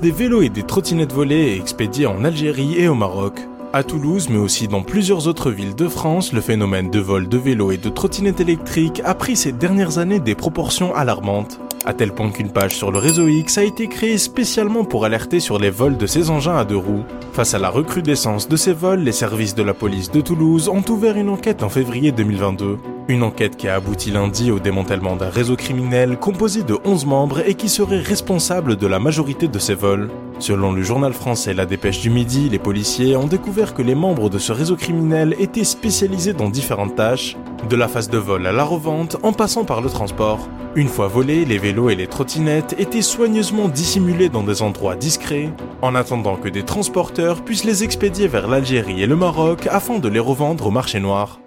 Des vélos et des trottinettes volées et expédiés en Algérie et au Maroc. À Toulouse, mais aussi dans plusieurs autres villes de France, le phénomène de vol de vélos et de trottinettes électriques a pris ces dernières années des proportions alarmantes à tel point qu'une page sur le réseau X a été créée spécialement pour alerter sur les vols de ces engins à deux roues. Face à la recrudescence de ces vols, les services de la police de Toulouse ont ouvert une enquête en février 2022. Une enquête qui a abouti lundi au démantèlement d'un réseau criminel composé de 11 membres et qui serait responsable de la majorité de ces vols. Selon le journal français La Dépêche du Midi, les policiers ont découvert que les membres de ce réseau criminel étaient spécialisés dans différentes tâches, de la phase de vol à la revente en passant par le transport. Une fois volés, les vélos et les trottinettes étaient soigneusement dissimulés dans des endroits discrets, en attendant que des transporteurs puissent les expédier vers l'Algérie et le Maroc afin de les revendre au marché noir.